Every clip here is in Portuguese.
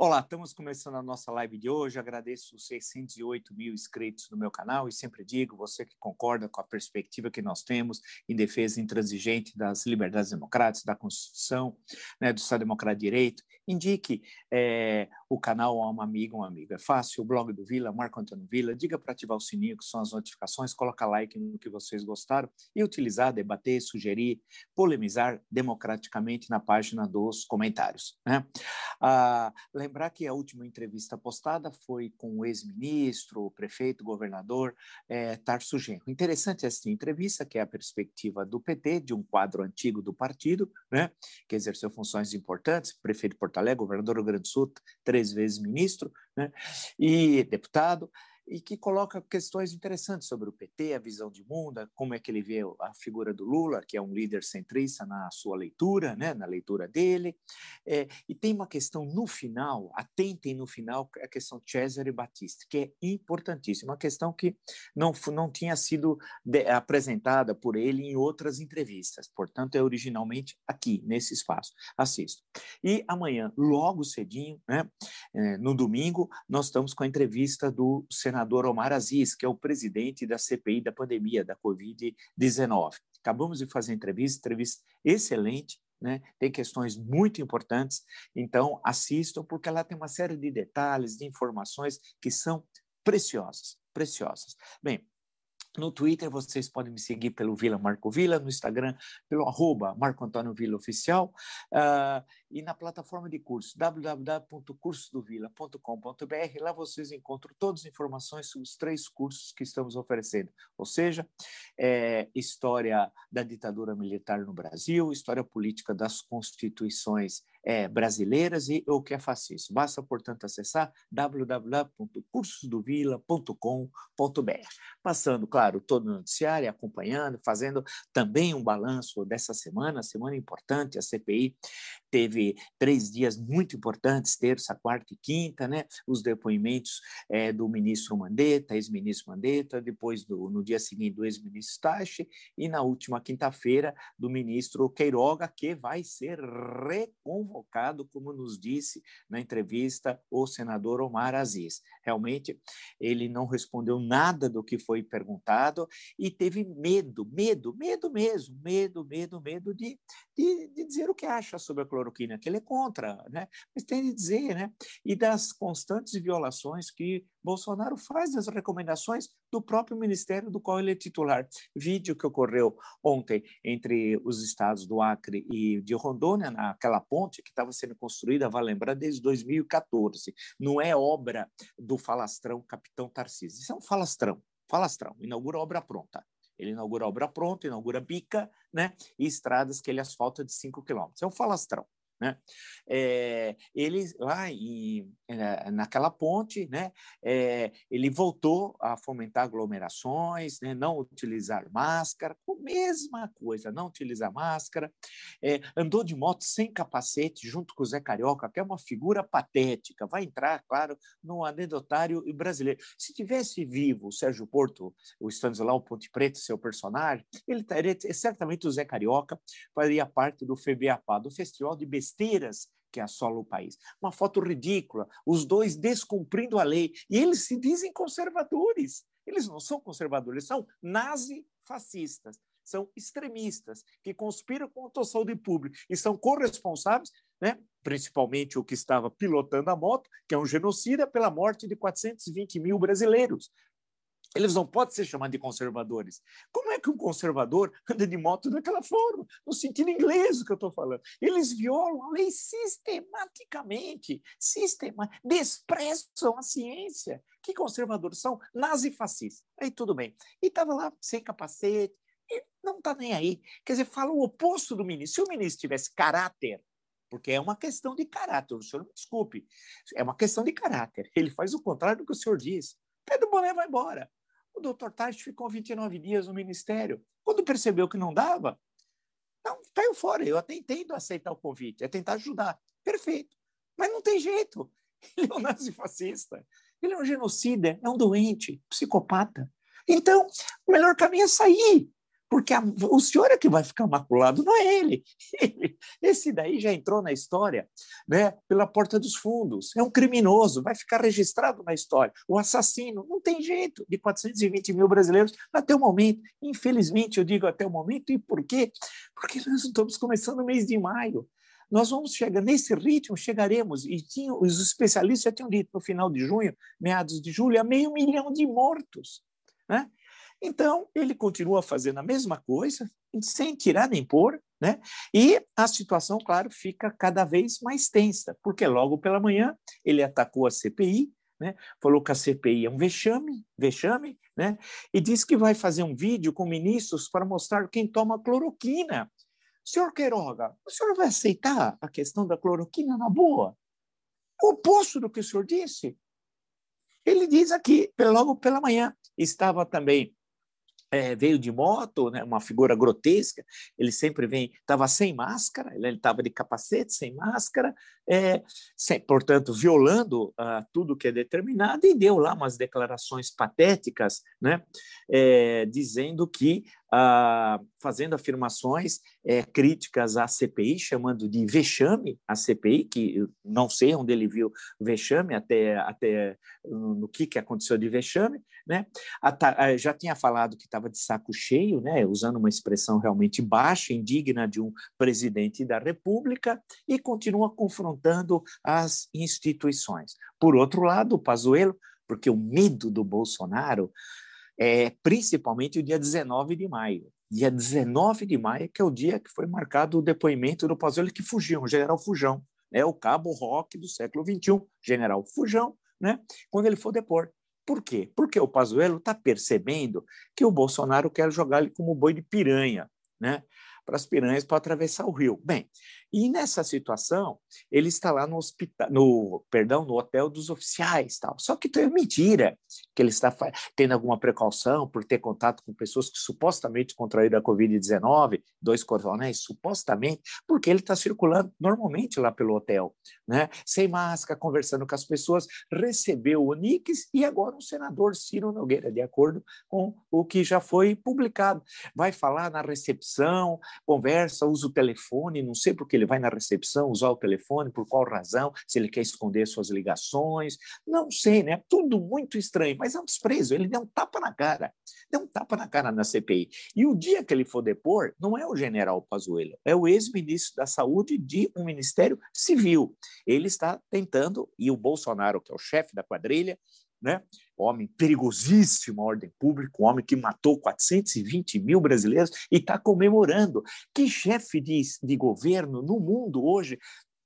Olá, estamos começando a nossa live de hoje. Agradeço os 608 mil inscritos no meu canal e sempre digo, você que concorda com a perspectiva que nós temos em defesa intransigente das liberdades democráticas, da Constituição, né, do Estado Democrático de Direito, indique é, o canal a uma amiga, um amigo. É fácil, o blog do Vila, Marco Antônio Vila, diga para ativar o sininho, que são as notificações, coloca like no que vocês gostaram e utilizar, debater, sugerir, polemizar democraticamente na página dos comentários. Né? Ah, lembrar que a última entrevista postada foi com o ex-ministro, o prefeito, governador é, Tarso Genro. Interessante essa entrevista, que é a perspectiva do PT, de um quadro antigo do partido, né, que exerceu funções importantes, prefeito de Porto Alegre, governador do Rio Grande do Sul, três vezes ministro, né, e deputado, e que coloca questões interessantes sobre o PT, a visão de mundo, como é que ele vê a figura do Lula, que é um líder centrista na sua leitura, né, na leitura dele. É, e tem uma questão no final, atentem no final, a questão Cesare Battisti, que é importantíssima, uma questão que não, não tinha sido de, apresentada por ele em outras entrevistas, portanto, é originalmente aqui, nesse espaço. Assisto. E amanhã, logo cedinho, né, é, no domingo, nós estamos com a entrevista do senador senador Omar Aziz, que é o presidente da CPI da pandemia da Covid-19. Acabamos de fazer entrevista, entrevista excelente, né? tem questões muito importantes, então assistam, porque ela tem uma série de detalhes, de informações que são preciosas, preciosas. Bem, no Twitter, vocês podem me seguir pelo Vila Marco Vila, no Instagram, pelo arroba Marco Antônio Vila Oficial, uh, e na plataforma de curso, www.cursodovila.com.br. Lá vocês encontram todas as informações sobre os três cursos que estamos oferecendo, ou seja, é, História da Ditadura Militar no Brasil, História Política das Constituições é, brasileiras e o que é fascismo. Basta, portanto, acessar www.cursosdovila.com.br. Passando, claro, todo o noticiário, acompanhando, fazendo também um balanço dessa semana, semana importante, a CPI teve três dias muito importantes, terça, quarta e quinta, né? Os depoimentos é, do ministro Mandetta, ex-ministro Mandetta, depois do, no dia seguinte do ex-ministro Tachi e na última quinta-feira do ministro Queiroga, que vai ser reconvocado convocado, como nos disse na entrevista o senador Omar Aziz. Realmente, ele não respondeu nada do que foi perguntado e teve medo, medo, medo mesmo, medo, medo, medo de, de, de dizer o que acha sobre a cloroquina, que ele é contra, né? mas tem de dizer, né? e das constantes violações que Bolsonaro faz das recomendações do próprio ministério do qual ele é titular. Vídeo que ocorreu ontem entre os estados do Acre e de Rondônia, naquela ponte que estava sendo construída, vai lembrar, desde 2014. Não é obra do falastrão Capitão Tarcísio. Isso é um falastrão. Falastrão, inaugura obra pronta. Ele inaugura obra pronta, inaugura bica, né? E estradas que ele asfalta de 5 quilômetros. É um falastrão. Né? É, ele lá em, naquela ponte, né, é, ele voltou a fomentar aglomerações, né, não utilizar máscara, mesma coisa, não utilizar máscara, é, andou de moto sem capacete junto com o Zé Carioca, que é uma figura patética, vai entrar, claro, no anedotário brasileiro. Se tivesse vivo o Sérgio Porto, o Stanislau Ponte Preta, seu personagem, ele estaria, certamente o Zé Carioca faria parte do FEBAPA, do Festival de Besteira besteiras que assolam o país. Uma foto ridícula, os dois descumprindo a lei. E eles se dizem conservadores. Eles não são conservadores, são nazi-fascistas, são extremistas, que conspiram contra a saúde pública e são corresponsáveis, né, principalmente o que estava pilotando a moto, que é um genocida, pela morte de 420 mil brasileiros. Eles não podem ser chamados de conservadores. Como é que um conservador anda de moto daquela forma? No sentido inglês que eu estou falando. Eles violam a lei sistematicamente, sistema, desprezam a ciência. Que conservadores são? Nazifascistas. Aí tudo bem. E estava lá sem capacete, e não está nem aí. Quer dizer, fala o oposto do ministro. Se o ministro tivesse caráter, porque é uma questão de caráter, o senhor me desculpe, é uma questão de caráter. Ele faz o contrário do que o senhor diz. Pedro Boné vai embora. O doutor Tati ficou 29 dias no ministério. Quando percebeu que não dava, não, caiu fora. Eu até entendo aceitar o convite, é tentar ajudar. Perfeito. Mas não tem jeito. Ele é um nazifascista. Ele é um genocida, é um doente, psicopata. Então, o melhor caminho é sair. Porque a, o senhor é que vai ficar maculado, não é ele. Esse daí já entrou na história né, pela porta dos fundos. É um criminoso, vai ficar registrado na história. O assassino, não tem jeito, de 420 mil brasileiros até o momento. Infelizmente, eu digo até o momento, e por quê? Porque nós estamos começando no mês de maio. Nós vamos chegar, nesse ritmo, chegaremos, e tinha, os especialistas já tinham dito no final de junho, meados de julho, a meio milhão de mortos. Né? Então, ele continua fazendo a mesma coisa, sem tirar nem pôr, né? E a situação, claro, fica cada vez mais tensa, porque logo pela manhã ele atacou a CPI, né? Falou que a CPI é um vexame, vexame, né? E disse que vai fazer um vídeo com ministros para mostrar quem toma cloroquina. Senhor Queiroga, o senhor vai aceitar a questão da cloroquina na boa? O oposto do que o senhor disse. Ele diz aqui, logo pela manhã, estava também é, veio de moto, né, uma figura grotesca, ele sempre vem, estava sem máscara, ele estava de capacete, sem máscara, é, sem, portanto, violando uh, tudo que é determinado, e deu lá umas declarações patéticas, né, é, dizendo que ah, fazendo afirmações é, críticas à CPI, chamando de vexame a CPI, que não sei onde ele viu vexame, até, até no que, que aconteceu de vexame, né? já tinha falado que estava de saco cheio, né? usando uma expressão realmente baixa, indigna de um presidente da República, e continua confrontando as instituições. Por outro lado, o Pazuello, porque o medo do Bolsonaro é, principalmente o dia 19 de maio. Dia 19 de maio, que é o dia que foi marcado o depoimento do Pazuello que fugiu, o general Fujão, né, o cabo rock do século XXI, general Fujão, né, quando ele for depor. Por quê? Porque o Pazuello está percebendo que o Bolsonaro quer jogar ele como boi de piranha, né? para as piranhas para atravessar o rio. Bem, e nessa situação, ele está lá no hospital, no, perdão, no hotel dos oficiais, tal. Só que é mentira que ele está tendo alguma precaução por ter contato com pessoas que supostamente contraíram a COVID-19, dois coronéis, supostamente, porque ele está circulando normalmente lá pelo hotel, né? Sem máscara, conversando com as pessoas, recebeu o Nix e agora o senador Ciro Nogueira, de acordo com o que já foi publicado, vai falar na recepção, conversa, usa o telefone, não sei porque ele vai na recepção usar o telefone, por qual razão, se ele quer esconder suas ligações, não sei, né? Tudo muito estranho, mas é um desprezo, ele deu um tapa na cara, deu um tapa na cara na CPI. E o dia que ele for depor, não é o general Pazuello, é o ex-ministro da Saúde de um ministério civil. Ele está tentando, e o Bolsonaro, que é o chefe da quadrilha, né? Homem perigosíssimo à ordem pública, um homem que matou 420 mil brasileiros e está comemorando. Que chefe de, de governo no mundo hoje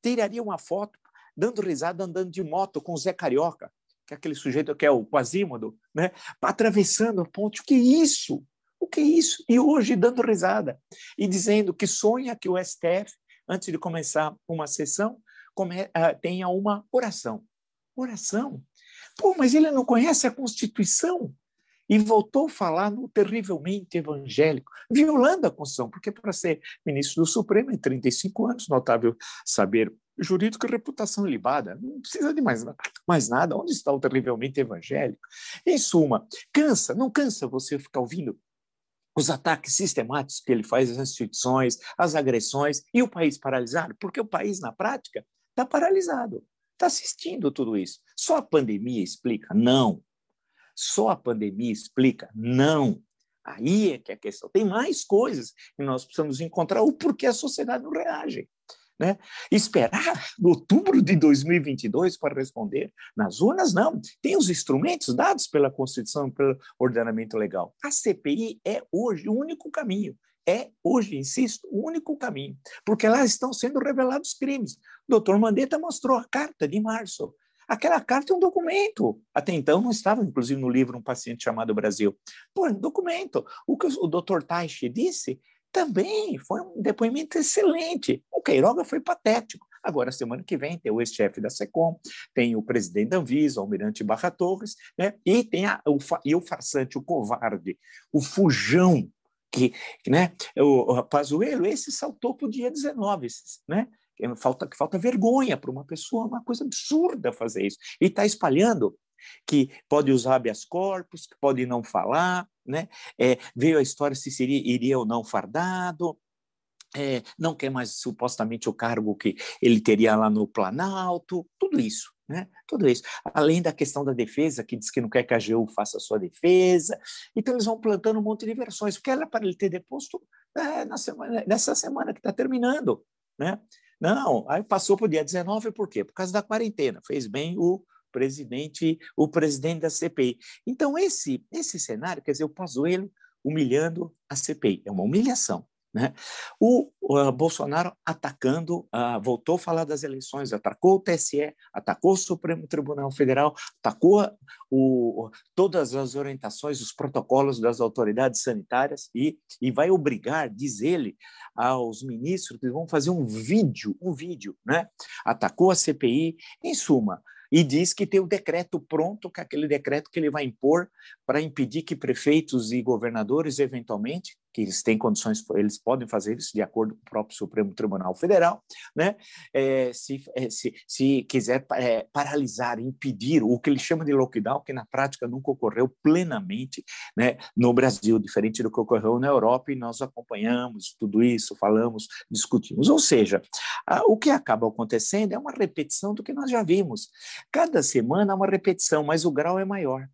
tiraria uma foto dando risada andando de moto com o Zé Carioca, que é aquele sujeito que é o Quasímodo, né? atravessando a ponte? O que é isso? O que é isso? E hoje dando risada e dizendo que sonha que o STF, antes de começar uma sessão, uh, tenha uma oração. Oração Pô, mas ele não conhece a Constituição. E voltou a falar no terrivelmente evangélico, violando a Constituição, porque para ser ministro do Supremo em 35 anos, notável saber jurídico e reputação libada. Não precisa de mais, mais nada. Onde está o terrivelmente evangélico? Em suma, cansa, não cansa você ficar ouvindo os ataques sistemáticos que ele faz às instituições, as agressões, e o país paralisado? Porque o país, na prática, está paralisado está assistindo tudo isso. Só a pandemia explica? Não. Só a pandemia explica? Não. Aí é que é a questão. Tem mais coisas que nós precisamos encontrar o porquê a sociedade não reage. Né? Esperar outubro de 2022 para responder nas urnas, não. Tem os instrumentos dados pela Constituição pelo ordenamento legal. A CPI é hoje o único caminho é hoje, insisto, o único caminho, porque lá estão sendo revelados crimes. O doutor Mandetta mostrou a carta de março. Aquela carta é um documento. Até então não estava, inclusive, no livro Um Paciente Chamado Brasil. Pô, documento. O que o doutor Taishi disse também foi um depoimento excelente. O Queiroga foi patético. Agora, semana que vem, tem o ex-chefe da SECOM, tem o presidente da Anvisa, o almirante Barra Torres, né? e tem a, o, e o farsante, o covarde, o fujão que, né, o, o Pazuello, esse saltou para o dia 19, né? Falta, falta vergonha para uma pessoa, uma coisa absurda fazer isso. E está espalhando que pode usar habeas corpus, que pode não falar, né? É, veio a história se seria, iria ou não fardado, é, não quer mais supostamente o cargo que ele teria lá no Planalto, tudo isso. Né? Tudo isso. Além da questão da defesa, que diz que não quer que a AGU faça a sua defesa. Então, eles vão plantando um monte de versões, porque era para ele ter deposto é, na semana, nessa semana que está terminando. Né? Não, aí passou para o dia 19, por quê? Por causa da quarentena. Fez bem o presidente, o presidente da CPI. Então, esse, esse cenário, quer dizer, o Pazuello humilhando a CPI. É uma humilhação. Né? O, o Bolsonaro atacando, uh, voltou a falar das eleições, atacou o TSE, atacou o Supremo Tribunal Federal, atacou o, todas as orientações, os protocolos das autoridades sanitárias e, e vai obrigar, diz ele, aos ministros que vão fazer um vídeo, um vídeo, né? Atacou a CPI, em suma, e diz que tem o decreto pronto, que é aquele decreto que ele vai impor para impedir que prefeitos e governadores, eventualmente, que eles têm condições, eles podem fazer isso de acordo com o próprio Supremo Tribunal Federal, né? É, se, é, se, se quiser é, paralisar, impedir o que ele chama de lockdown, que na prática nunca ocorreu plenamente né, no Brasil, diferente do que ocorreu na Europa, e nós acompanhamos tudo isso, falamos, discutimos. Ou seja, a, o que acaba acontecendo é uma repetição do que nós já vimos. Cada semana é uma repetição, mas o grau é maior.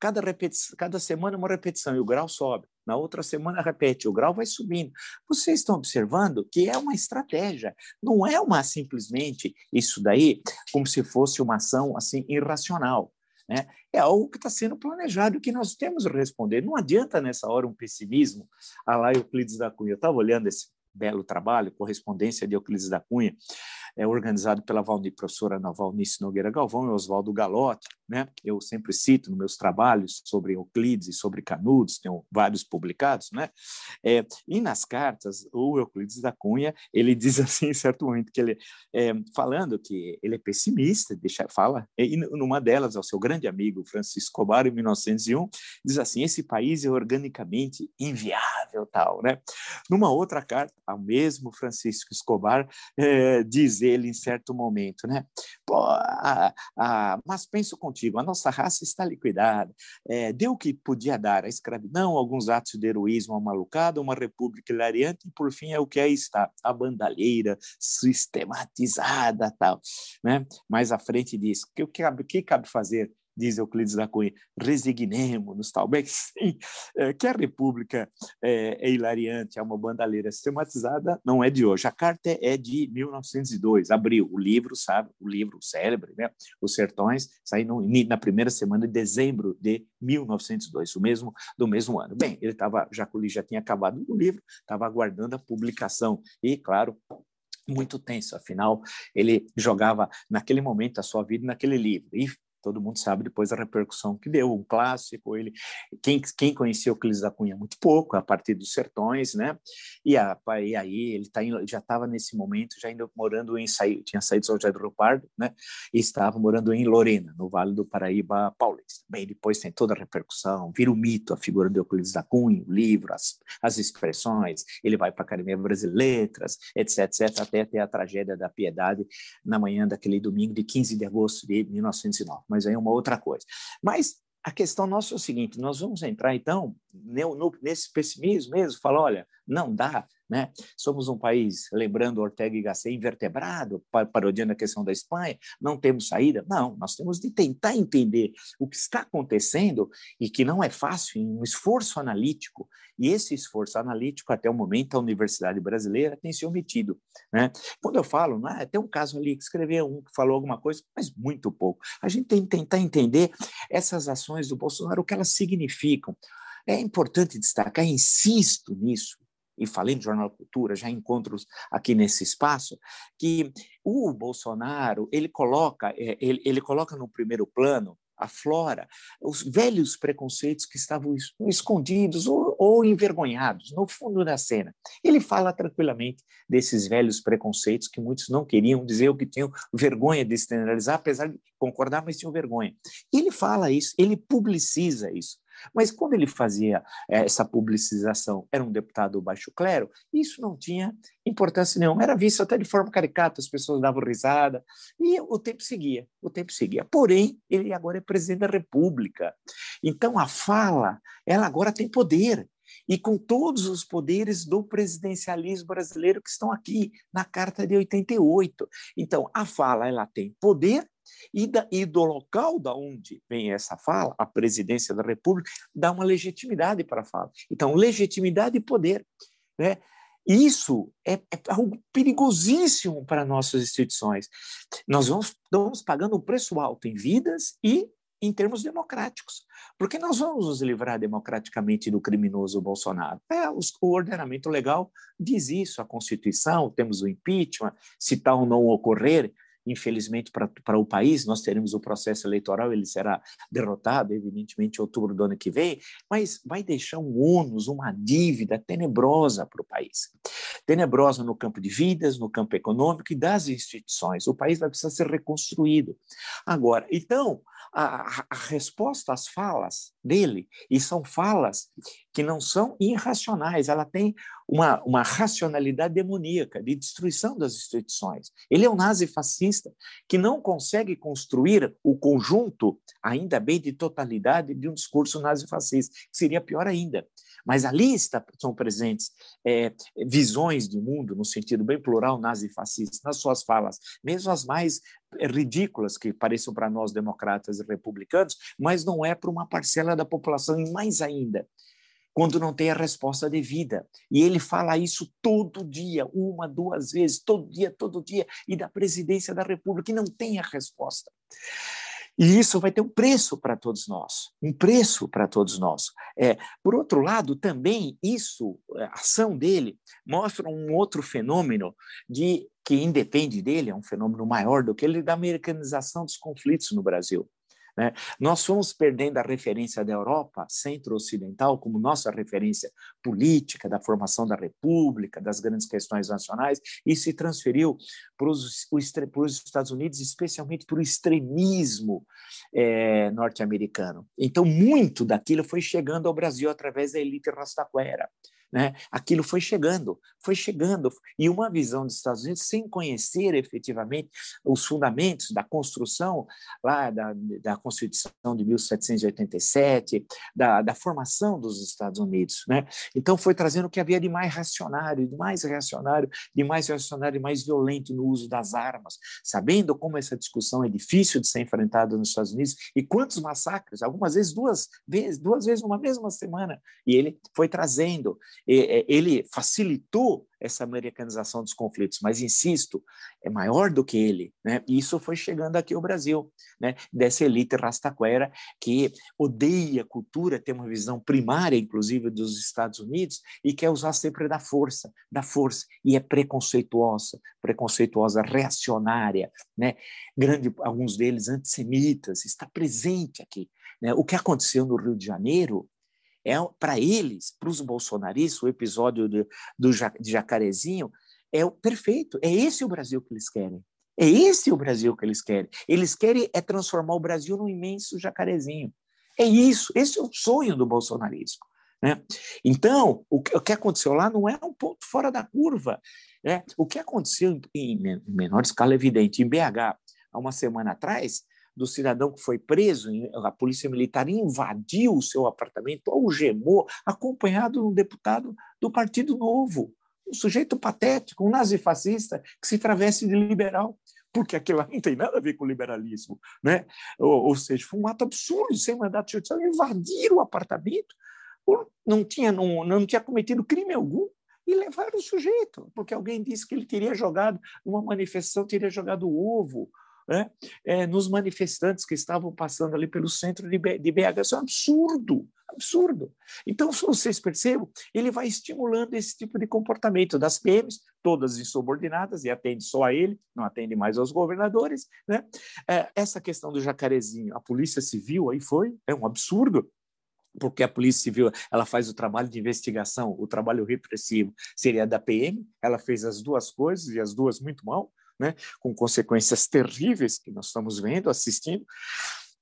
Cada, repetição, cada semana é uma repetição e o grau sobe. Na outra semana repete, o grau vai subindo. Vocês estão observando que é uma estratégia, não é uma simplesmente isso daí como se fosse uma ação assim irracional. Né? É algo que está sendo planejado que nós temos que responder. Não adianta nessa hora um pessimismo. Ah lá, Euclides da Cunha. Eu estava olhando esse belo trabalho, correspondência de Euclides da Cunha, é organizado pela Valni, professora Valnice Nogueira Galvão e Oswaldo Galotti. Né? Eu sempre cito nos meus trabalhos sobre Euclides e sobre Canudos, tenho vários publicados. Né? É, e nas cartas, o Euclides da Cunha, ele diz assim, em certo momento, que ele, é, falando que ele é pessimista, deixa, fala, e numa delas, ao seu grande amigo Francisco Escobar, em 1901, diz assim, esse país é organicamente inviável, tal. Né? Numa outra carta, ao mesmo Francisco Escobar, é, diz ele em certo momento, né? Pô, a, a, mas penso contigo, a nossa raça está liquidada, é, deu o que podia dar, a escravidão, alguns atos de heroísmo a malucada, uma república hilariante, e por fim é o que aí está, a bandalheira sistematizada, tal, né? Mais à frente diz, o que, que, que cabe fazer? Diz Euclides da Cunha, resignemos-nos, talvez sim, é, que a República é, é hilariante, é uma bandalheira sistematizada, não é de hoje. A carta é de 1902, abril, o livro, sabe, o livro célebre, né? Os Sertões, saiu na primeira semana de dezembro de 1902, o mesmo do mesmo ano. Bem, ele estava, Jaculi já tinha acabado o livro, estava aguardando a publicação e, claro, muito tenso, afinal, ele jogava naquele momento a sua vida naquele livro. E todo mundo sabe depois a repercussão que deu, um clássico, ele quem, quem conhecia Euclides da Cunha muito pouco, a partir dos sertões, né? E, a, e aí ele tá já estava nesse momento já ainda morando em tinha saído de São José do Rio Pardo, né? E estava morando em Lorena, no Vale do Paraíba Paulista. Bem, depois tem toda a repercussão, vira o mito a figura de Euclides da Cunha, o livro, as, as expressões, ele vai para a Academia Brasileira Letras, etc, etc, até ter a tragédia da Piedade na manhã daquele domingo de 15 de agosto de 1909 mas aí é uma outra coisa. Mas a questão nossa é o seguinte: nós vamos entrar, então, nesse pessimismo mesmo, falar, olha, não dá, né? Somos um país, lembrando Ortega y Gasset, invertebrado, parodiando a questão da Espanha, não temos saída? Não, nós temos de tentar entender o que está acontecendo e que não é fácil, um esforço analítico, e esse esforço analítico, até o momento, a Universidade Brasileira tem se omitido. Né? Quando eu falo, ah, tem um caso ali que escreveu um que falou alguma coisa, mas muito pouco. A gente tem que tentar entender essas ações do Bolsonaro, o que elas significam. É importante destacar, insisto nisso, e falei no Jornal Cultura, já encontros aqui nesse espaço, que o Bolsonaro ele coloca, é, ele, ele coloca no primeiro plano aflora os velhos preconceitos que estavam escondidos ou, ou, envergonhados no fundo da cena. Ele fala tranquilamente desses velhos preconceitos que muitos não queriam dizer o que tinham vergonha de generalizar, apesar de concordar, mas tinham vergonha. Ele fala isso, ele publiciza isso. Mas quando ele fazia eh, essa publicização, era um deputado baixo clero, isso não tinha importância nenhuma. Era visto até de forma caricata, as pessoas davam risada, e o tempo seguia, o tempo seguia. Porém, ele agora é presidente da República. Então, a fala, ela agora tem poder e com todos os poderes do presidencialismo brasileiro que estão aqui na Carta de 88. Então, a fala ela tem poder e, da, e do local da onde vem essa fala, a presidência da República, dá uma legitimidade para a fala. Então, legitimidade e poder. Né? Isso é, é, algo perigosíssimo para nossas instituições. Nós vamos, vamos pagando um preço alto em vidas e em termos democráticos. Porque nós vamos nos livrar democraticamente do criminoso Bolsonaro. É, o ordenamento legal diz isso, a Constituição, temos o impeachment, se tal não ocorrer, infelizmente, para o país, nós teremos o processo eleitoral, ele será derrotado, evidentemente, em outubro do ano que vem, mas vai deixar um ônus, uma dívida tenebrosa para o país. Tenebrosa no campo de vidas, no campo econômico e das instituições. O país vai precisar ser reconstruído. Agora, então, a, a, resposta às falas dele, e são falas que não são irracionais, ela tem uma, uma racionalidade demoníaca de destruição das instituições. Ele é um nazi-fascista que não consegue construir o conjunto, ainda bem, de totalidade de um discurso nazi-fascista, que seria pior ainda. Mas ali está, são presentes é, visões de mundo, no sentido bem plural, nazi-fascista, nas suas falas, mesmo as mais ridículas que pareçam para nós democratas e republicanos, mas não é para uma parcela da população, e mais ainda, quando não tem a resposta devida. E ele fala isso todo dia, uma, duas vezes, todo dia, todo dia, e da presidência da República, e não tem a resposta. E isso vai ter um preço para todos nós, um preço para todos nós. É, por outro lado, também isso, a ação dele, mostra um outro fenômeno de que independe dele, é um fenômeno maior do que ele, da americanização dos conflitos no Brasil. Né? Nós fomos perdendo a referência da Europa centro-ocidental como nossa referência política, da formação da República, das grandes questões nacionais, e se transferiu para os, para os Estados Unidos, especialmente para o extremismo é, norte-americano. Então, muito daquilo foi chegando ao Brasil através da elite rastaquera. Né? Aquilo foi chegando, foi chegando, e uma visão dos Estados Unidos sem conhecer efetivamente os fundamentos da construção lá da, da Constituição de 1787, da, da formação dos Estados Unidos. Né? Então foi trazendo o que havia de mais racionário, de mais reacionário, de mais reacionário e mais violento no uso das armas, sabendo como essa discussão é difícil de ser enfrentada nos Estados Unidos e quantos massacres, algumas vezes duas vezes, duas vezes numa mesma semana, e ele foi trazendo ele facilitou essa americanização dos conflitos, mas insisto, é maior do que ele, né? E isso foi chegando aqui ao Brasil, né? Dessa elite rastaquera que odeia a cultura, tem uma visão primária, inclusive, dos Estados Unidos e quer usar sempre da força, da força e é preconceituosa, preconceituosa, reacionária, né? Grande, alguns deles antissemitas, está presente aqui. Né? O que aconteceu no Rio de Janeiro é, para eles, para os bolsonaristas, o episódio de, do, de Jacarezinho é o perfeito. É esse o Brasil que eles querem. É esse o Brasil que eles querem. Eles querem é transformar o Brasil num imenso jacarezinho. É isso. Esse é o sonho do bolsonarismo. Né? Então, o que, aconteceu lá não é um ponto fora da curva. Né? O que aconteceu em, em menor escala, evidente, em BH, há uma semana atrás, do cidadão que foi preso, a polícia militar invadiu o seu apartamento, algemou, acompanhado de um deputado do Partido Novo, um sujeito patético, um nazifascista que se traveste de liberal porque aquilo não tem nada a ver com liberalismo, né? Ou, ou, seja, foi um ato absurdo, sem mandato judicial, invadir o apartamento, não tinha, não, não tinha cometido crime algum, e levaram o sujeito, porque alguém disse que ele teria jogado, numa manifestação, teria jogado ovo né, é, nos manifestantes que estavam passando ali pelo centro de BH. Isso é um absurdo, absurdo. Então, se vocês percebam, ele vai estimulando esse tipo de comportamento das PMs, todas insubordinadas, e atende só a ele, não atende mais aos governadores. Né? É, essa questão do jacarezinho, a Polícia Civil aí foi, é um absurdo, porque a Polícia Civil ela faz o trabalho de investigação, o trabalho repressivo seria da PM, ela fez as duas coisas e as duas muito mal, né, com consequências terríveis que nós estamos vendo, assistindo.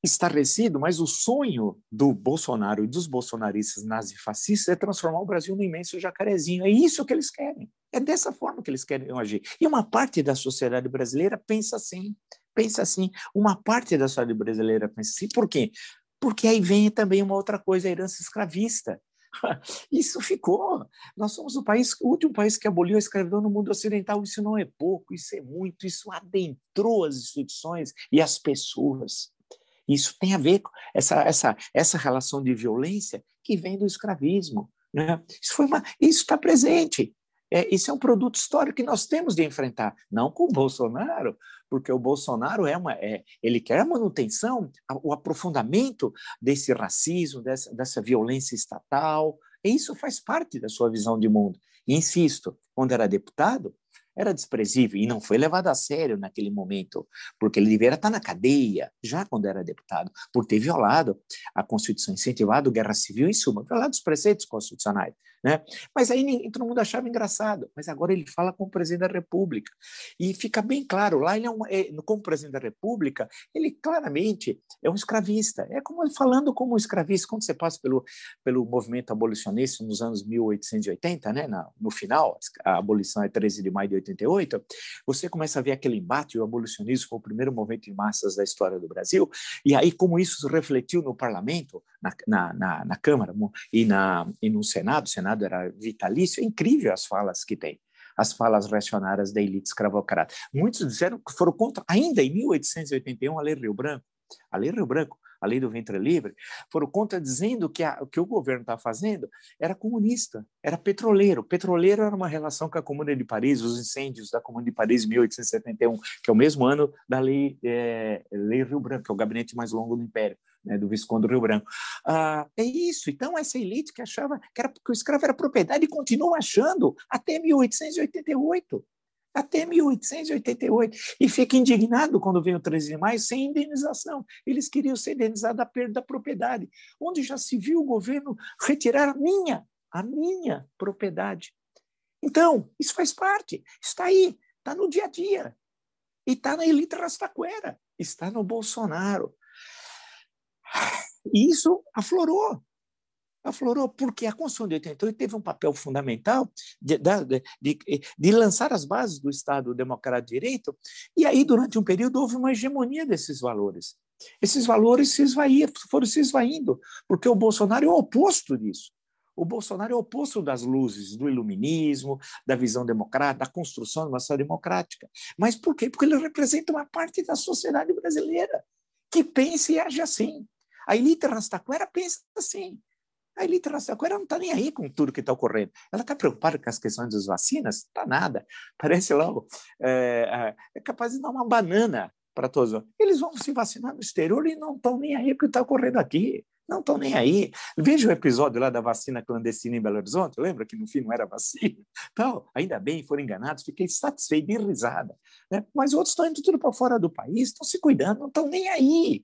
estarrecido, mas o sonho do Bolsonaro e dos bolsonaristas nazifascistas é transformar o Brasil num imenso jacarezinho. É isso que eles querem. É dessa forma que eles querem agir. E uma parte da sociedade brasileira pensa assim. Pensa assim. Uma parte da sociedade brasileira pensa assim. Por quê? Porque aí vem também uma outra coisa, a herança escravista. Isso ficou. Nós somos o país, o último país que aboliu a escravidão no mundo ocidental. Isso não é pouco, isso é muito. Isso adentrou as instituições e as pessoas. Isso tem a ver com essa, essa, essa relação de violência que vem do escravismo. Né? Isso está presente. É, isso é um produto histórico que nós temos de enfrentar, não com o Bolsonaro, porque o Bolsonaro é uma, é, ele quer a manutenção, o aprofundamento desse racismo, dessa, dessa violência estatal. E isso faz parte da sua visão de mundo. E insisto, quando era deputado, era desprezível e não foi levado a sério naquele momento, porque ele deveria estar na cadeia, já quando era deputado, por ter violado a Constituição, incentivado guerra civil, em suma, violado os preceitos constitucionais. Né? Mas aí todo mundo achava engraçado. Mas agora ele fala como presidente da República. E fica bem claro, lá ele é, um, é como presidente da República, ele claramente é um escravista. É como falando como um escravista. Quando você passa pelo, pelo movimento abolicionista nos anos 1880, né? Na, no final, a abolição é 13 de maio de 88, você começa a ver aquele embate, o abolicionismo foi o primeiro movimento de massas da história do Brasil, e aí como isso se refletiu no parlamento, na, na, na, na Câmara e, na, e no Senado, o Era vitalício, é incrível as falas que tem as falas reacionárias da elite escravocrata. Muitos disseram que foram contra, ainda em 1881, a Lei Rio Branco, a Lei Rio Branco, a lei do ventre livre, foram contra dizendo que o que o governo estava fazendo era comunista, era petroleiro. Petroleiro era uma relação com a Comuna de Paris, os incêndios da Comuna de Paris em 1871, que é o mesmo ano da lei, é, lei Rio Branco, que é o gabinete mais longo do Império né, do Visconde do Rio Branco. Ah, é isso. Então, essa elite que achava que, era, que o escravo era propriedade e continua achando até 1888 até 1888, e fica indignado quando vem o 13 de maio sem indenização. Eles queriam ser indenizados da perda da propriedade, onde já se viu o governo retirar a minha, a minha propriedade. Então, isso faz parte, está aí, está no dia a dia, e está na elite rastaquera, está no Bolsonaro. E isso aflorou. Aflorou porque a Constituição de 88 teve um papel fundamental de, de, de, de, lançar as bases do Estado Democrático de Direito, e aí, durante um período, houve uma hegemonia desses valores. Esses valores se esvaíam, foram se esvaindo, porque o Bolsonaro é o oposto disso. O Bolsonaro é o oposto das luzes, do iluminismo, da visão democrática, da construção de uma sociedade democrática. Mas por quê? Porque ele representa uma parte da sociedade brasileira que pensa e age assim. A elite rastaquera pensa assim. A elite rastaquera não está nem aí com tudo que está ocorrendo. Ela está preocupada com as questões das vacinas? Está nada. Parece logo. É, é, é capaz de dar uma banana para todos. Eles vão se vacinar no exterior e não estão nem aí com o que está ocorrendo aqui. Não estão nem aí. Veja o episódio lá da vacina clandestina em Belo Horizonte. Lembra que no fim não era vacina? Então, ainda bem, foram enganados. Fiquei satisfeito e risada. Né? Mas outros estão indo tudo para fora do país, estão se cuidando, não estão nem aí.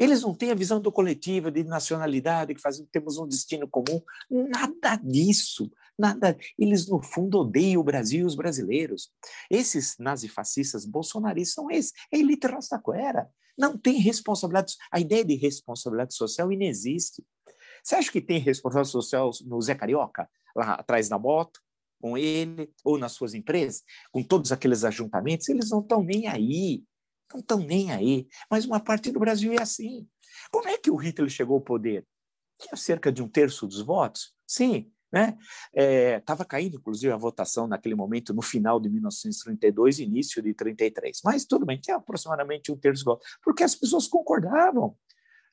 Eles não têm a visão do coletivo, de nacionalidade, que faz, temos um destino comum. Nada disso. Nada. Eles, no fundo, odeiam o Brasil e os brasileiros. Esses nazifascistas bolsonaristas são esses. É elite rastaquera. Não tem responsabilidade. A ideia de responsabilidade social inexiste. Você acha que tem responsabilidade social no Zé Carioca, lá atrás da moto, com ele, ou nas suas empresas, com todos aqueles ajuntamentos? Eles não estão nem aí. Não estão nem aí. Mas uma parte do Brasil é assim. Como é que o Hitler chegou ao poder? Tinha cerca de um terço dos votos? Sim. Estava né? é, caindo, inclusive, a votação naquele momento, no final de 1932, início de 33. Mas tudo bem, tinha aproximadamente um terço dos votos, porque as pessoas concordavam.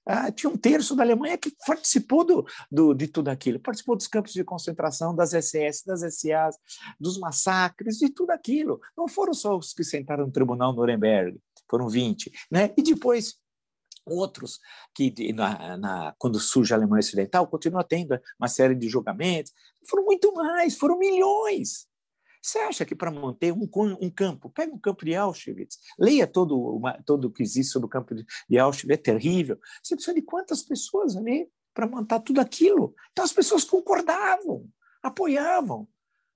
Ah, tinha um terço da Alemanha que participou do, do, de tudo aquilo, participou dos campos de concentração, das SS, das SAs, dos massacres, de tudo aquilo. Não foram só os que sentaram no tribunal Nuremberg, foram 20. Né? E depois, outros que, na, na, quando surge a Alemanha Ocidental, continua tendo uma série de julgamentos. Foram muito mais, foram milhões. Você acha que para manter um, um, campo, pega um campo de Auschwitz, leia todo, uma, todo o que existe sobre o campo de Auschwitz, é terrível. Você precisa de quantas pessoas ali para montar tudo aquilo? Então as pessoas concordavam, apoiavam.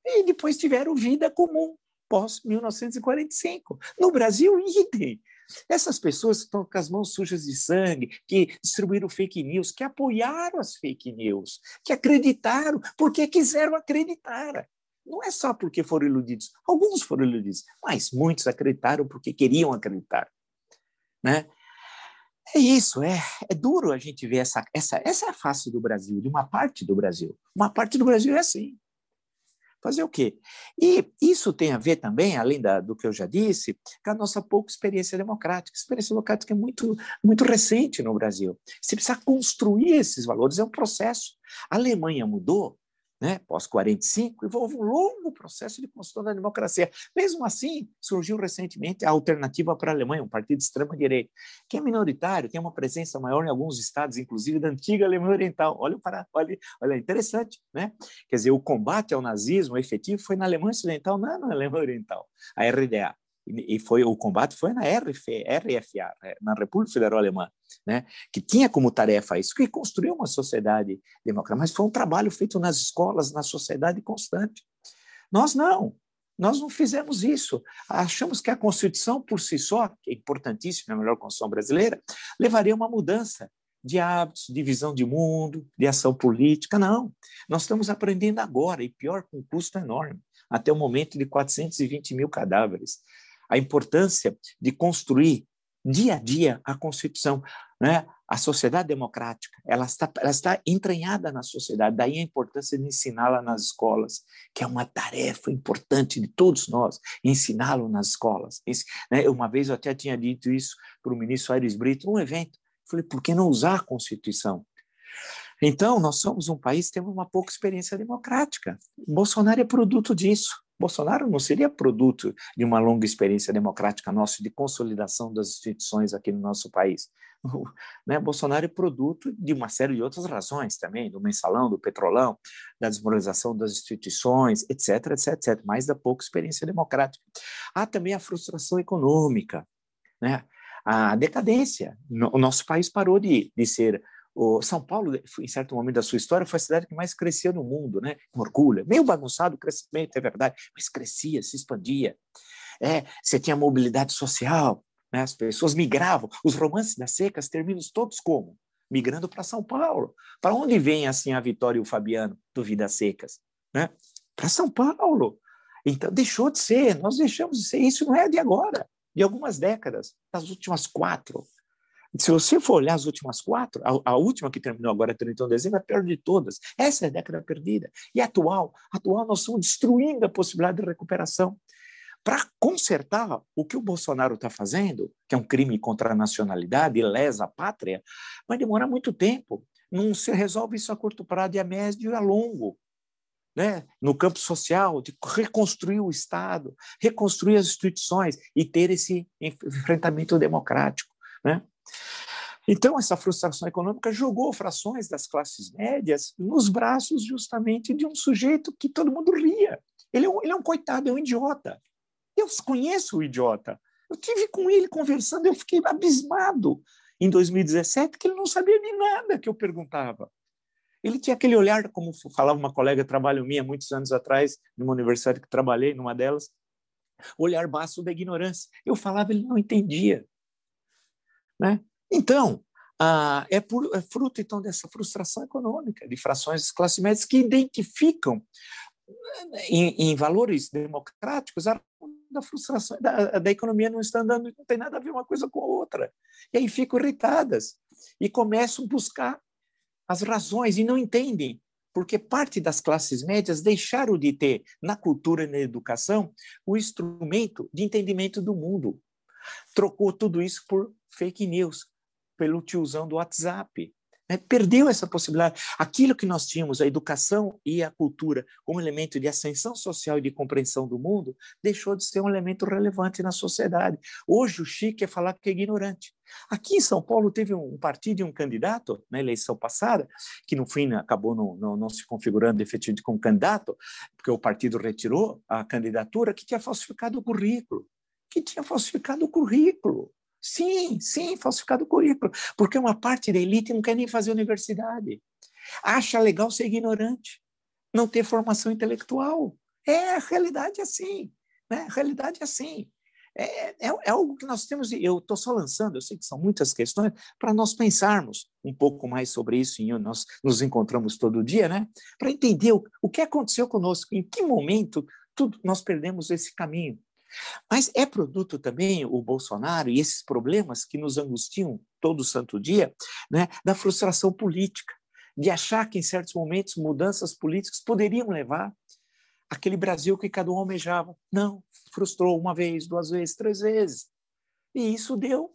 E depois tiveram vida comum pós 1945. No Brasil, idem. Essas pessoas que estão com as mãos sujas de sangue, que distribuíram fake news, que apoiaram as fake news, que acreditaram porque quiseram acreditar. Não é só porque foram iludidos. Alguns foram iludidos, mas muitos acreditaram porque queriam acreditar. Né? É isso, é, é duro a gente ver essa, essa, essa é a face do Brasil, de uma parte do Brasil. Uma parte do Brasil é assim. Fazer o quê? E isso tem a ver também, além da, do que eu já disse, com a nossa pouca experiência democrática. A experiência democrática é muito, muito recente no Brasil. Você precisa construir esses valores, é um processo. A Alemanha mudou, né, pós-45, envolve um longo processo de construção da democracia. Mesmo assim, surgiu recentemente a alternativa para a Alemanha, um partido de extrema-direita, que é minoritário, tem uma presença maior em alguns estados, inclusive da antiga Alemanha Oriental. Olha, para, olha, olha interessante, né? Quer dizer, o combate ao nazismo efetivo foi na Alemanha Ocidental, não na Alemanha Oriental, a RDA e foi o combate foi na RF, RFA, na República Federal Alemã, né, que tinha como tarefa isso, que construiu uma sociedade democrática, mas foi um trabalho feito nas escolas, na sociedade constante. Nós não, nós não fizemos isso. Achamos que a Constituição por si só, que é importantíssima, é a melhor Constituição brasileira, levaria uma mudança de hábitos, de visão de mundo, de ação política. Não, nós estamos aprendendo agora, e pior, com um custo enorme, até o momento de 420 mil cadáveres a importância de construir dia a dia a Constituição. Né? A sociedade democrática ela está, ela está entranhada na sociedade, daí a importância de ensiná-la nas escolas, que é uma tarefa importante de todos nós, ensiná-lo nas escolas. Né? Uma vez eu até tinha dito isso para o ministro Aires Brito, num evento. Falei, por que não usar a Constituição? Então, nós somos um país que temos uma pouca experiência democrática. Bolsonaro é produto disso. Bolsonaro não seria produto de uma longa experiência democrática nossa de consolidação das instituições aqui no nosso país. Né, Bolsonaro é produto de uma série de outras razões também, do mensalão, do petrolão, da desmoralização das instituições, etc, etc, etc, mais da pouca experiência democrática. Há também a frustração econômica, né? a decadência. O nosso país parou de, de ser o São Paulo, em certo momento da sua história, foi a cidade que mais crescia no mundo, né? Com orgulho. Meio bagunçado o crescimento, é verdade, mas crescia, se expandia. É, você tinha mobilidade social, né? as pessoas migravam. Os romances das secas terminam todos como? Migrando para São Paulo. Para onde vem assim a Vitória e o Fabiano do Vidas Secas? Né? Para São Paulo. Então, deixou de ser, nós deixamos de ser. Isso não é de agora, de algumas décadas, das últimas quatro. Se você for olhar as últimas quatro, a, a, última que terminou agora, 31 de dezembro, é a pior de todas. Essa é a década perdida. E atual, atual nós estamos destruindo a possibilidade de recuperação. Para consertar o que o Bolsonaro está fazendo, que é um crime contra a nacionalidade lesa a pátria, vai demorar muito tempo. Não se resolve isso a curto prazo, e a médio e a longo. Né? no campo social, de reconstruir o Estado, reconstruir as instituições e ter esse enfrentamento democrático. Né? Então, essa frustração econômica jogou frações das classes médias nos braços justamente de um sujeito que todo mundo ria. Ele é um, ele é um coitado, é um idiota. Eu conheço o idiota. Eu tive com ele conversando, eu fiquei abismado em 2017 que ele não sabia de nada que eu perguntava. Ele tinha aquele olhar, como falava uma colega de trabalho minha muitos anos atrás, numa universidade que trabalhei, numa delas, olhar baixo da ignorância. Eu falava, ele não entendia. Né? Então, ah, é, por, é, fruto então dessa frustração econômica de frações das classes médias que identificam em, em valores democráticos a da frustração da, da, economia não está andando, não tem nada a ver uma coisa com a outra. E aí ficam irritadas e começam a buscar as razões e não entendem, porque parte das classes médias deixaram de ter na cultura e na educação o instrumento de entendimento do mundo. Trocou tudo isso por fake news, pelo tiozão do WhatsApp. Né? Perdeu essa possibilidade. Aquilo que nós tínhamos, a educação e a cultura, como elemento de ascensão social e de compreensão do mundo, deixou de ser um elemento relevante na sociedade. Hoje o chique é falar que é ignorante. Aqui em São Paulo teve um partido e um candidato na eleição passada, que no fim acabou não, não, não se configurando efetivamente como candidato, porque o partido retirou a candidatura, que tinha falsificado o currículo. Que tinha falsificado o currículo. Sim, sim, falsificado o currículo, porque uma parte da elite não quer nem fazer universidade. Acha legal ser ignorante, não ter formação intelectual. É, a realidade é assim, né? A realidade é assim. é, é, é, algo que nós temos, eu estou só lançando, eu sei que são muitas questões, para nós pensarmos um pouco mais sobre isso, e nós nos encontramos todo dia, né? para entender o, o que aconteceu conosco, em que momento tudo, nós perdemos esse caminho. Mas é produto também o Bolsonaro e esses problemas que nos angustiam todo santo dia, né, da frustração política, de achar que em certos momentos mudanças políticas poderiam levar aquele Brasil que cada um almejava. Não, frustrou uma vez, duas vezes, três vezes. E isso deu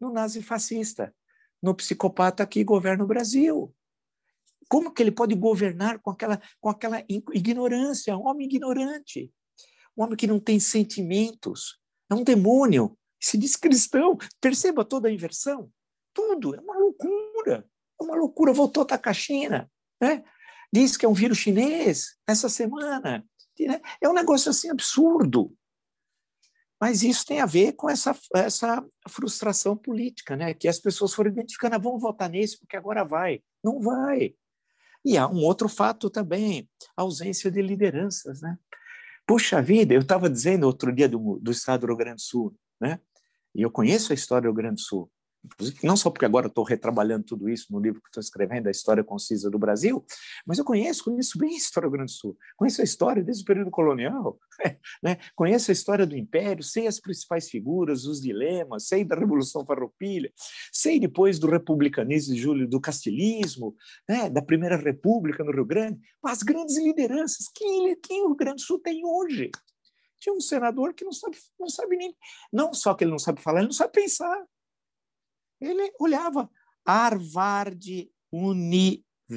no nazifascista, no psicopata que governa o Brasil. Como que ele pode governar com aquela, com aquela ignorância? Um homem ignorante, um homem que não tem sentimentos, é um demônio. Se diz cristão. Perceba toda a inversão. Tudo é uma loucura. É uma loucura. Voltou a caixina. Né? diz que é um vírus chinês essa semana. Né? É um negócio assim absurdo. Mas isso tem a ver com essa, essa frustração política, né? que as pessoas foram identificando, ah, vamos votar nesse porque agora vai. Não vai. E há um outro fato também, a ausência de lideranças. Né? Puxa vida, eu estava dizendo outro dia do, do estado do Rio Grande do Sul, né? e eu conheço a história do Rio Grande do Sul não só porque agora estou retrabalhando tudo isso no livro que estou escrevendo, A História Concisa do Brasil, mas eu conheço, conheço bem a história do Rio Grande do Sul, conheço a história desde o período colonial, né? conheço a história do Império, sei as principais figuras, os dilemas, sei da Revolução Farroupilha, sei depois do republicanismo de Júlio, do castilismo, né? da Primeira República no Rio Grande, as grandes lideranças, quem, quem o Rio Grande do Sul tem hoje? Tinha um senador que não sabe, não sabe nem, não só que ele não sabe falar, ele não sabe pensar. Ele olhava Harvard University,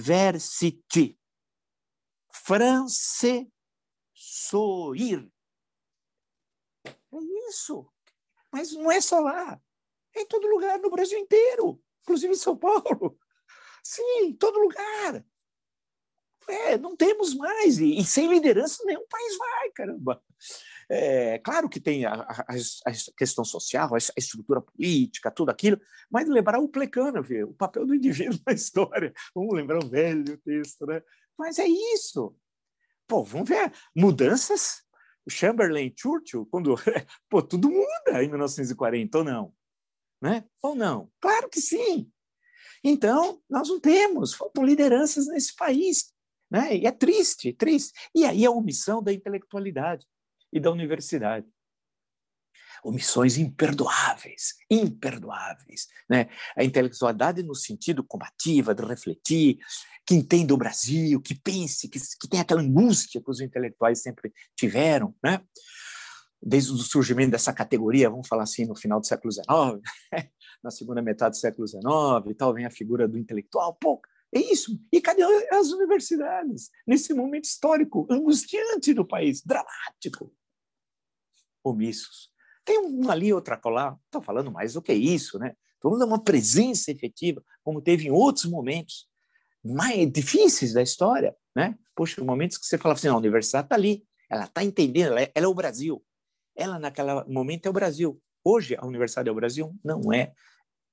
France Soir. É isso. Mas não é só lá. É em todo lugar, no Brasil inteiro, inclusive em São Paulo. Sim, em todo lugar. É, não temos mais. E, e sem liderança nenhum país vai, caramba. É, claro que tem a, a, a questão social, a, estrutura política, tudo aquilo, mas lembrar o Plecano, viu? o papel do indivíduo na história. Vamos lembrar um velho texto, né? Mas é isso. Pô, vamos ver mudanças. O Chamberlain Churchill, quando. Pô, tudo muda em 1940, ou não? Né? Ou não? Claro que sim. Então, nós não temos, faltam lideranças nesse país. Né? E é triste, triste. E aí a omissão da intelectualidade e da universidade. Omissões imperdoáveis, imperdoáveis. Né? A intelectualidade no sentido combativa, de refletir, que entenda o Brasil, que pense, que, que tem aquela angústia que os intelectuais sempre tiveram, né? desde o surgimento dessa categoria, vamos falar assim, no final do século XIX, na segunda metade do século XIX, e tal, vem a figura do intelectual. Pô, é isso. E cadê as universidades? Nesse momento histórico angustiante do país, dramático omissos. Tem um ali, outra colar, estou falando mais do que isso, né? Estou falando de uma presença efetiva, como teve em outros momentos mais difíceis da história, né? Poxa, momentos que você fala assim, a universidade está ali, ela está entendendo, ela é, ela é o Brasil. Ela, naquele momento, é o Brasil. Hoje, a universidade é o Brasil? Não é.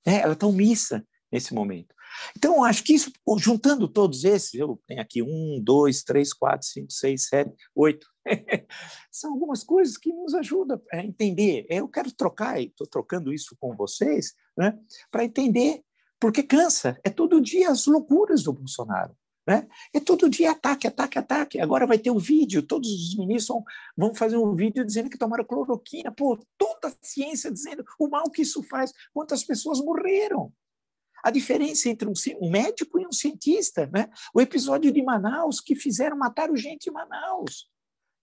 é ela está omissa nesse momento. Então, acho que isso, juntando todos esses, eu tenho aqui um, dois, três, quatro, cinco, seis, sete, oito. São algumas coisas que nos ajudam a entender. Eu quero trocar, estou trocando isso com vocês, né, para entender, porque cansa. É todo dia as loucuras do Bolsonaro. Né? É todo dia ataque, ataque, ataque. Agora vai ter o um vídeo, todos os ministros vão, vão fazer um vídeo dizendo que tomaram cloroquina. Pô, toda a ciência dizendo o mal que isso faz, quantas pessoas morreram a diferença entre um, médico e um cientista, né? O episódio de Manaus que fizeram matar gente em Manaus,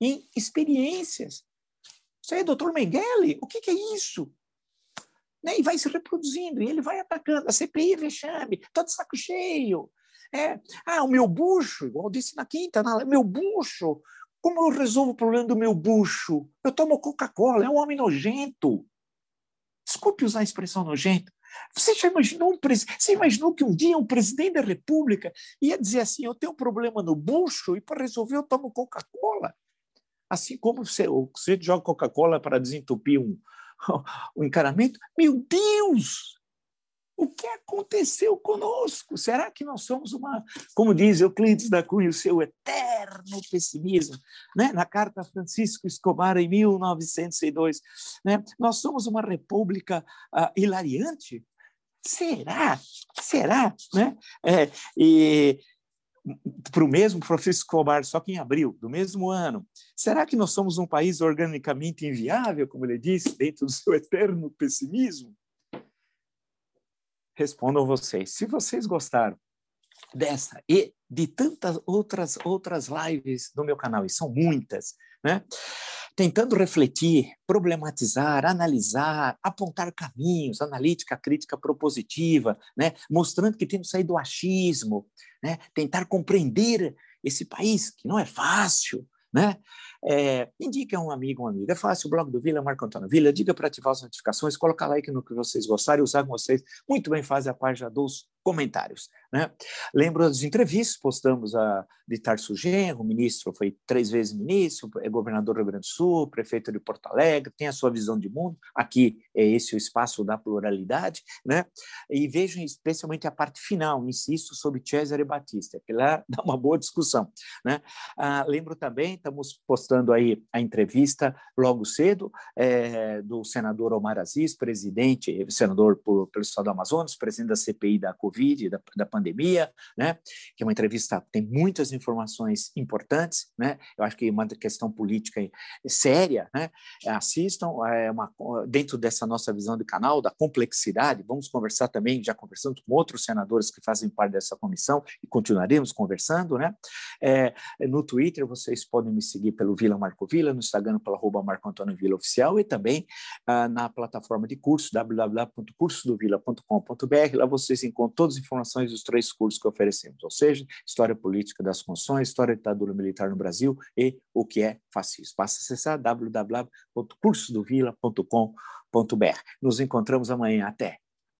em experiências. Isso aí, doutor Mengele, o que, que é isso? Né? E vai se reproduzindo, e ele vai atacando. A CPI é vexame, está de saco cheio. É, ah, o meu bucho, igual eu disse na quinta, na, meu bucho. Como eu resolvo o problema do meu bucho? Eu tomo Coca-Cola, é um homem nojento. Desculpe usar a expressão nojento, você já imaginou um Você imaginou que um dia um presidente da República ia dizer assim: eu tenho um problema no bucho e para resolver eu tomo Coca-Cola? Assim como você, você joga Coca-Cola para desentupir um, um encaramento? Meu Deus! O que aconteceu conosco? Será que nós somos uma, como diz Euclides da Cunha, o seu eterno pessimismo? Né? Na carta a Francisco Escobar, em 1902, né? nós somos uma república uh, hilariante? Será? Será? Né? É, e para o mesmo Francisco Escobar, só que em abril do mesmo ano. Será que nós somos um país organicamente inviável, como ele disse, dentro do seu eterno pessimismo? Respondam vocês. Se vocês gostaram dessa e de tantas outras outras lives do meu canal, e são muitas, né? Tentando refletir, problematizar, analisar, apontar caminhos, analítica, crítica propositiva, né? Mostrando que temos que sair do achismo, né? Tentar compreender esse país que não é fácil, né? É, indique a um amigo, uma amiga. É fácil, o blog do Vila, Marco Antônio Vila. Diga para ativar as notificações, colocar like no que vocês gostarem, usar com vocês. Muito bem, fazem a página dos comentários. Né? Lembro das entrevistas, postamos a de Tarso Genro, ministro foi três vezes ministro, é governador do Rio Grande do Sul, prefeito de Porto Alegre, tem a sua visão de mundo, aqui é esse o espaço da pluralidade, né? e vejam especialmente a parte final, insisto, sobre Cesare Batista, que lá dá uma boa discussão. Né? Ah, lembro também, estamos postando aí a entrevista logo cedo, é, do senador Omar Aziz, presidente, senador por, pelo Estado do Amazonas, presidente da CPI da Covid, da, da pandemia, né? que é uma entrevista tem muitas informações importantes, né? eu acho que uma questão política séria, né? assistam, é uma, dentro dessa nossa visão de canal, da complexidade, vamos conversar também, já conversando com outros senadores que fazem parte dessa comissão e continuaremos conversando, né? É, no Twitter vocês podem me seguir pelo Vila Marco Vila, no Instagram pelo arroba Marco Antônio Vila Oficial e também ah, na plataforma de curso www.cursodovila.com.br, lá vocês encontram todas as informações dos três cursos que oferecemos, ou seja, História Política das Constituições, História da Ditadura Militar no Brasil e o que é fascismo. Basta acessar www.cursodovila.com.br. Nos encontramos amanhã. Até!